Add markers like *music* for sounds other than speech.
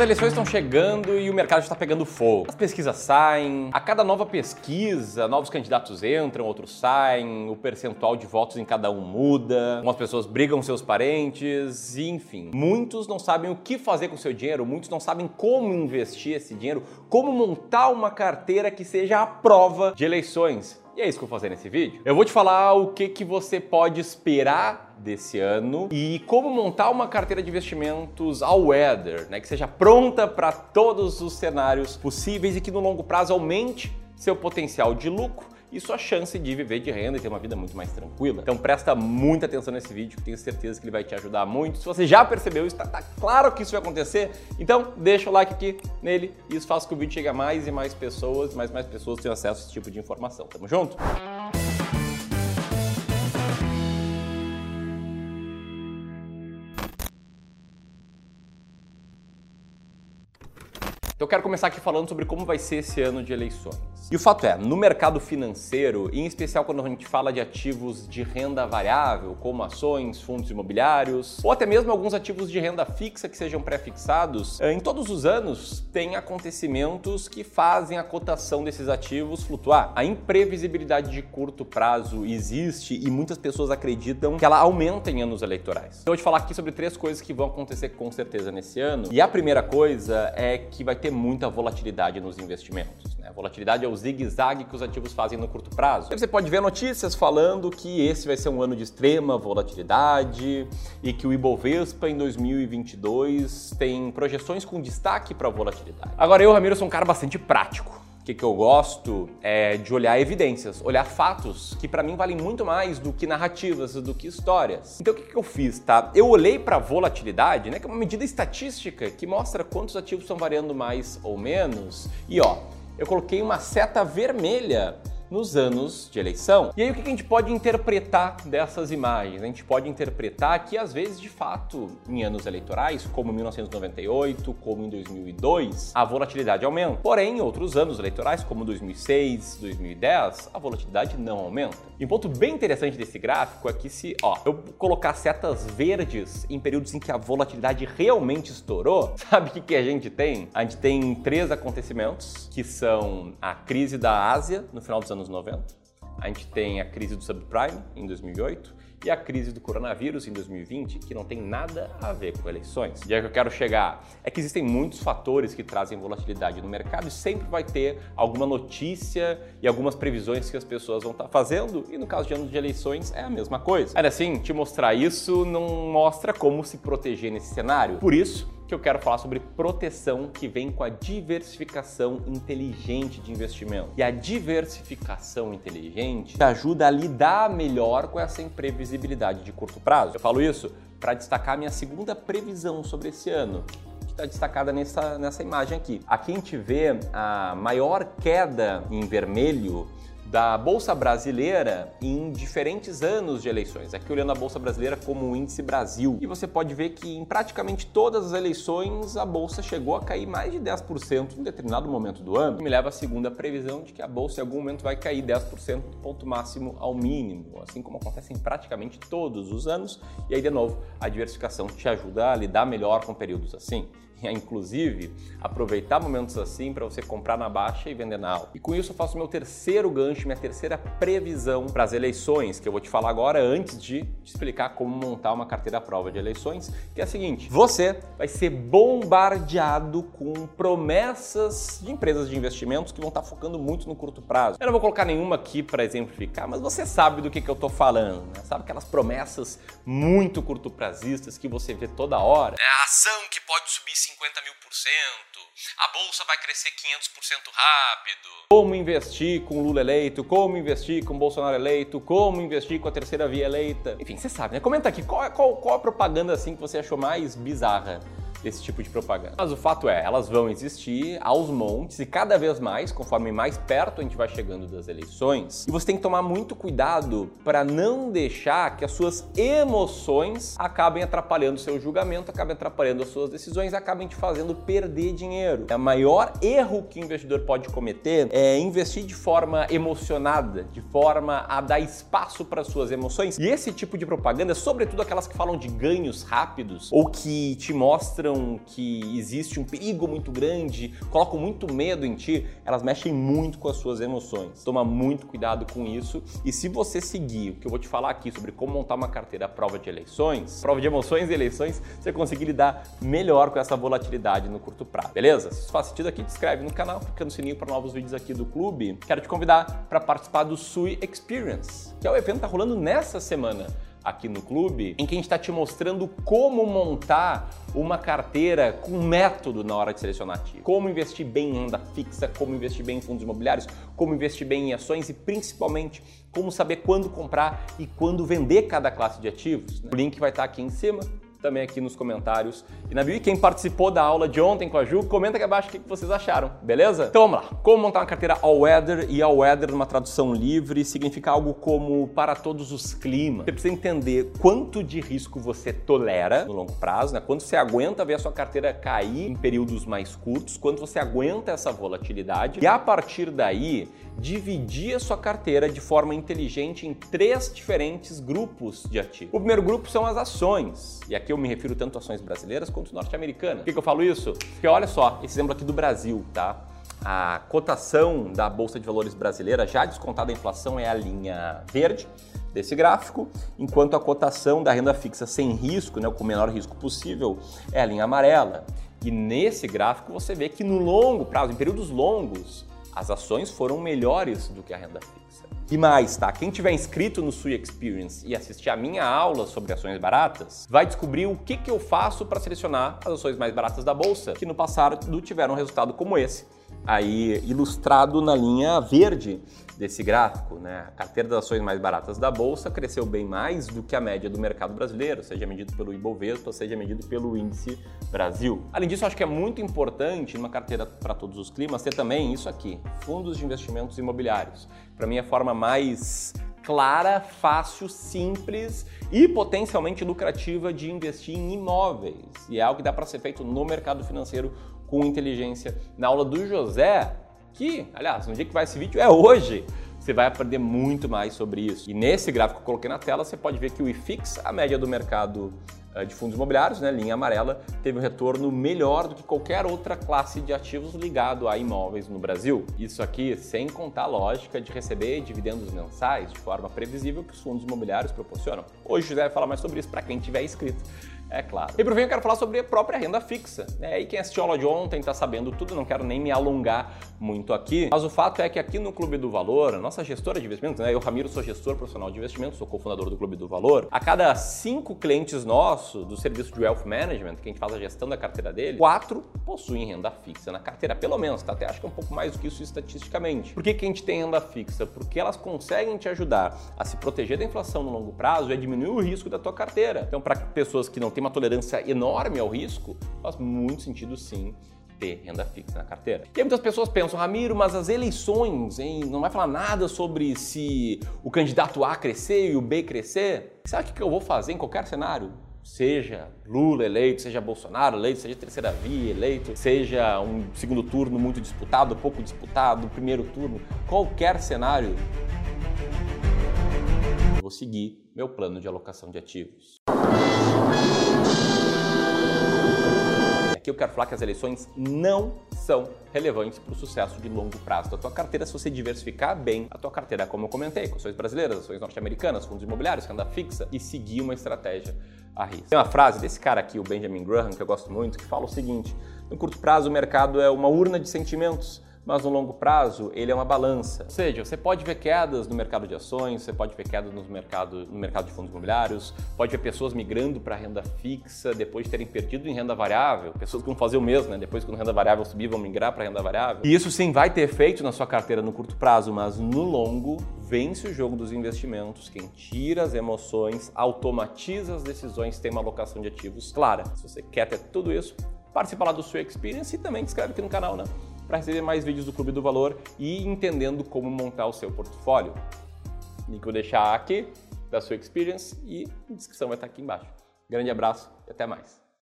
As eleições estão chegando e o mercado está pegando fogo. As pesquisas saem, a cada nova pesquisa, novos candidatos entram, outros saem, o percentual de votos em cada um muda, algumas pessoas brigam seus parentes, enfim. Muitos não sabem o que fazer com seu dinheiro, muitos não sabem como investir esse dinheiro, como montar uma carteira que seja a prova de eleições. E é isso que eu vou fazer nesse vídeo. Eu vou te falar o que, que você pode esperar desse ano e como montar uma carteira de investimentos all weather, né, que seja pronta para todos os cenários possíveis e que no longo prazo aumente seu potencial de lucro e sua chance de viver de renda e ter uma vida muito mais tranquila. Então presta muita atenção nesse vídeo, que tenho certeza que ele vai te ajudar muito. Se você já percebeu isso, tá, claro que isso vai acontecer, então deixa o like aqui nele e isso faz com que o vídeo chegue a mais e mais pessoas, mais mais pessoas tenham acesso a esse tipo de informação. Tamo junto? Então eu quero começar aqui falando sobre como vai ser esse ano de eleições. E o fato é, no mercado financeiro, em especial quando a gente fala de ativos de renda variável, como ações, fundos imobiliários, ou até mesmo alguns ativos de renda fixa que sejam pré-fixados, eh, em todos os anos tem acontecimentos que fazem a cotação desses ativos flutuar. A imprevisibilidade de curto prazo existe e muitas pessoas acreditam que ela aumenta em anos eleitorais. Então eu vou te falar aqui sobre três coisas que vão acontecer com certeza nesse ano. E a primeira coisa é que vai ter ter muita volatilidade nos investimentos. Né? A volatilidade é o zigue-zague que os ativos fazem no curto prazo. Você pode ver notícias falando que esse vai ser um ano de extrema volatilidade e que o Ibovespa em 2022 tem projeções com destaque para a volatilidade. Agora, eu, Ramiro, sou um cara bastante prático. O que, que, eu gosto é de olhar evidências, olhar fatos que para mim valem muito mais do que narrativas, do que histórias. Então o que, que eu fiz, tá? Eu olhei para volatilidade, né, que é uma medida estatística que mostra quantos ativos estão variando mais ou menos, e ó, eu coloquei uma seta vermelha nos anos de eleição. E aí o que a gente pode interpretar dessas imagens? A gente pode interpretar que às vezes, de fato, em anos eleitorais, como 1998, como em 2002, a volatilidade aumenta. Porém, em outros anos eleitorais, como 2006, 2010, a volatilidade não aumenta. E um ponto bem interessante desse gráfico é que se, ó, eu colocar setas verdes em períodos em que a volatilidade realmente estourou, *laughs* sabe o que, que a gente tem? A gente tem três acontecimentos, que são a crise da Ásia no final dos anos anos 90. A gente tem a crise do subprime em 2008 e a crise do coronavírus em 2020, que não tem nada a ver com eleições. E aí que eu quero chegar é que existem muitos fatores que trazem volatilidade no mercado e sempre vai ter alguma notícia e algumas previsões que as pessoas vão estar fazendo, e no caso de anos de eleições é a mesma coisa. Ainda assim, te mostrar isso não mostra como se proteger nesse cenário. Por isso, que eu quero falar sobre proteção que vem com a diversificação inteligente de investimento. E a diversificação inteligente te ajuda a lidar melhor com essa imprevisibilidade de curto prazo. Eu falo isso para destacar minha segunda previsão sobre esse ano, que está destacada nessa, nessa imagem aqui. Aqui a gente vê a maior queda em vermelho da Bolsa Brasileira em diferentes anos de eleições. Aqui olhando a Bolsa Brasileira como o índice Brasil. E você pode ver que em praticamente todas as eleições a bolsa chegou a cair mais de 10% em determinado momento do ano. Me leva à segunda previsão de que a bolsa em algum momento vai cair 10% do ponto máximo ao mínimo, assim como acontece em praticamente todos os anos. E aí de novo, a diversificação te ajuda a lidar melhor com períodos assim *laughs* inclusive aproveitar momentos assim para você comprar na baixa e vender na alta. E com isso eu faço meu terceiro gancho, minha terceira previsão para as eleições, que eu vou te falar agora antes de te explicar como montar uma carteira à prova de eleições, que é a seguinte: você vai ser bombardeado com promessas de empresas de investimentos que vão estar tá focando muito no curto prazo. Eu não vou colocar nenhuma aqui para exemplificar, mas você sabe do que, que eu estou falando, né? Sabe aquelas promessas muito curto prazistas que você vê toda hora? É a ação que pode subir 50 mil por cento, a bolsa vai crescer 500% rápido. Como investir com Lula eleito, como investir com Bolsonaro eleito, como investir com a terceira via eleita. Enfim, você sabe, né? Comenta aqui qual, qual, qual a propaganda assim que você achou mais bizarra esse tipo de propaganda. Mas o fato é, elas vão existir aos montes e cada vez mais, conforme mais perto a gente vai chegando das eleições. E você tem que tomar muito cuidado para não deixar que as suas emoções acabem atrapalhando o seu julgamento, acabem atrapalhando as suas decisões, acabem te fazendo perder dinheiro. O maior erro que o investidor pode cometer é investir de forma emocionada, de forma a dar espaço para suas emoções. E esse tipo de propaganda, sobretudo aquelas que falam de ganhos rápidos ou que te mostram mostram que existe um perigo muito grande, colocam muito medo em ti, elas mexem muito com as suas emoções. Toma muito cuidado com isso. E se você seguir o que eu vou te falar aqui sobre como montar uma carteira à prova de eleições, prova de emoções e eleições, você conseguir lidar melhor com essa volatilidade no curto prazo. Beleza? Se isso faz sentido aqui, te inscreve no canal, clica no sininho para novos vídeos aqui do clube. Quero te convidar para participar do Sui Experience, que é o evento que está rolando nessa semana aqui no clube, em que a gente está te mostrando como montar uma carteira com método na hora de selecionar ativos. Como investir bem em renda fixa, como investir bem em fundos imobiliários, como investir bem em ações e principalmente como saber quando comprar e quando vender cada classe de ativos. O link vai estar aqui em cima também aqui nos comentários e na quem participou da aula de ontem com a Ju, comenta aqui abaixo o que vocês acharam, beleza? Então vamos lá. Como montar uma carteira all weather e all weather numa tradução livre significa algo como para todos os climas. Você precisa entender quanto de risco você tolera no longo prazo, né? Quanto você aguenta ver a sua carteira cair em períodos mais curtos, quanto você aguenta essa volatilidade e a partir daí dividir a sua carteira de forma inteligente em três diferentes grupos de ativos. O primeiro grupo são as ações, e aqui eu me refiro tanto a ações brasileiras quanto norte-americanas. Por que, que eu falo isso? Porque olha só, esse exemplo aqui do Brasil, tá? A cotação da Bolsa de Valores brasileira, já descontada a inflação, é a linha verde desse gráfico, enquanto a cotação da renda fixa sem risco, né, com o menor risco possível, é a linha amarela. E nesse gráfico você vê que no longo prazo, em períodos longos, as ações foram melhores do que a renda fixa. E mais, tá? Quem tiver inscrito no Sui Experience e assistir a minha aula sobre ações baratas, vai descobrir o que, que eu faço para selecionar as ações mais baratas da bolsa, que no passado tiveram um resultado como esse aí ilustrado na linha verde desse gráfico. Né? A carteira das ações mais baratas da Bolsa cresceu bem mais do que a média do mercado brasileiro, seja medido pelo Ibovespa, seja medido pelo Índice Brasil. Além disso, acho que é muito importante numa carteira para todos os climas ter também isso aqui, fundos de investimentos imobiliários. Para mim, é a forma mais clara, fácil, simples e potencialmente lucrativa de investir em imóveis. E é algo que dá para ser feito no mercado financeiro com inteligência. Na aula do José, que, aliás, no dia que vai esse vídeo é hoje, você vai aprender muito mais sobre isso. E nesse gráfico que eu coloquei na tela, você pode ver que o IFIX, a média do mercado eh, de fundos imobiliários, né, linha amarela, teve um retorno melhor do que qualquer outra classe de ativos ligado a imóveis no Brasil. Isso aqui sem contar a lógica de receber dividendos mensais de forma previsível que os fundos imobiliários proporcionam. Hoje o José vai falar mais sobre isso para quem tiver inscrito é claro. E por fim eu quero falar sobre a própria renda fixa. Né? E quem assistiu a aula de ontem está sabendo tudo, não quero nem me alongar muito aqui. Mas o fato é que aqui no Clube do Valor, a nossa gestora de investimentos, né? eu, Ramiro, sou gestor profissional de investimentos, sou cofundador do Clube do Valor. A cada cinco clientes nossos do serviço de Wealth Management, que a gente faz a gestão da carteira dele, quatro possuem renda fixa na carteira, pelo menos, tá? Até acho que é um pouco mais do que isso estatisticamente. Por que, que a gente tem renda fixa? Porque elas conseguem te ajudar a se proteger da inflação no longo prazo e a diminuir o risco da tua carteira. Então, para pessoas que não têm uma tolerância enorme ao risco, faz muito sentido sim ter renda fixa na carteira. E aí muitas pessoas pensam, Ramiro, mas as eleições, hein, não vai falar nada sobre se o candidato A crescer e o B crescer? Sabe o que eu vou fazer em qualquer cenário? Seja Lula eleito, seja Bolsonaro eleito, seja terceira via eleito, seja um segundo turno muito disputado, pouco disputado, primeiro turno, qualquer cenário, vou seguir meu plano de alocação de ativos. Aqui eu quero falar que as eleições não são relevantes para o sucesso de longo prazo da tua carteira se você diversificar bem a tua carteira, como eu comentei, com ações brasileiras, ações norte-americanas, fundos imobiliários, renda fixa e seguir uma estratégia a risco. Tem uma frase desse cara aqui, o Benjamin Graham, que eu gosto muito, que fala o seguinte: no curto prazo o mercado é uma urna de sentimentos mas no longo prazo ele é uma balança. Ou seja, você pode ver quedas no mercado de ações, você pode ver quedas no mercado, no mercado de fundos imobiliários, pode ver pessoas migrando para renda fixa depois de terem perdido em renda variável, pessoas que vão fazer o mesmo, né? Depois quando renda variável subir, vão migrar para renda variável. E isso sim vai ter efeito na sua carteira no curto prazo, mas no longo vence o jogo dos investimentos, quem tira as emoções, automatiza as decisões, tem uma alocação de ativos clara. Se você quer ter tudo isso, participa lá do Sua Experience e também se inscreve aqui no canal, né? Para receber mais vídeos do Clube do Valor e entendendo como montar o seu portfólio. Link vou deixar aqui da sua experience e a descrição vai estar aqui embaixo. Grande abraço e até mais.